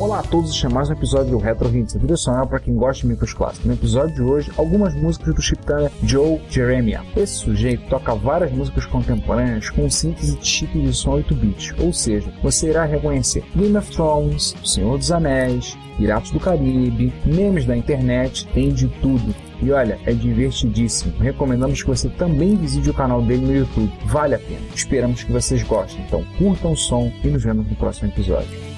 Olá a todos, este é mais um episódio do Retro Hits, a trilha sonora para quem gosta de micros clássicos. No episódio de hoje, algumas músicas do Chitana Joe Jeremiah. Esse sujeito toca várias músicas contemporâneas com síntese de chip de som 8 bits, ou seja, você irá reconhecer Game of Thrones, Senhor dos Anéis, Piratas do Caribe, memes da internet, tem de tudo. E olha, é divertidíssimo. Recomendamos que você também visite o canal dele no YouTube. Vale a pena. Esperamos que vocês gostem. Então curtam o som e nos vemos no próximo episódio.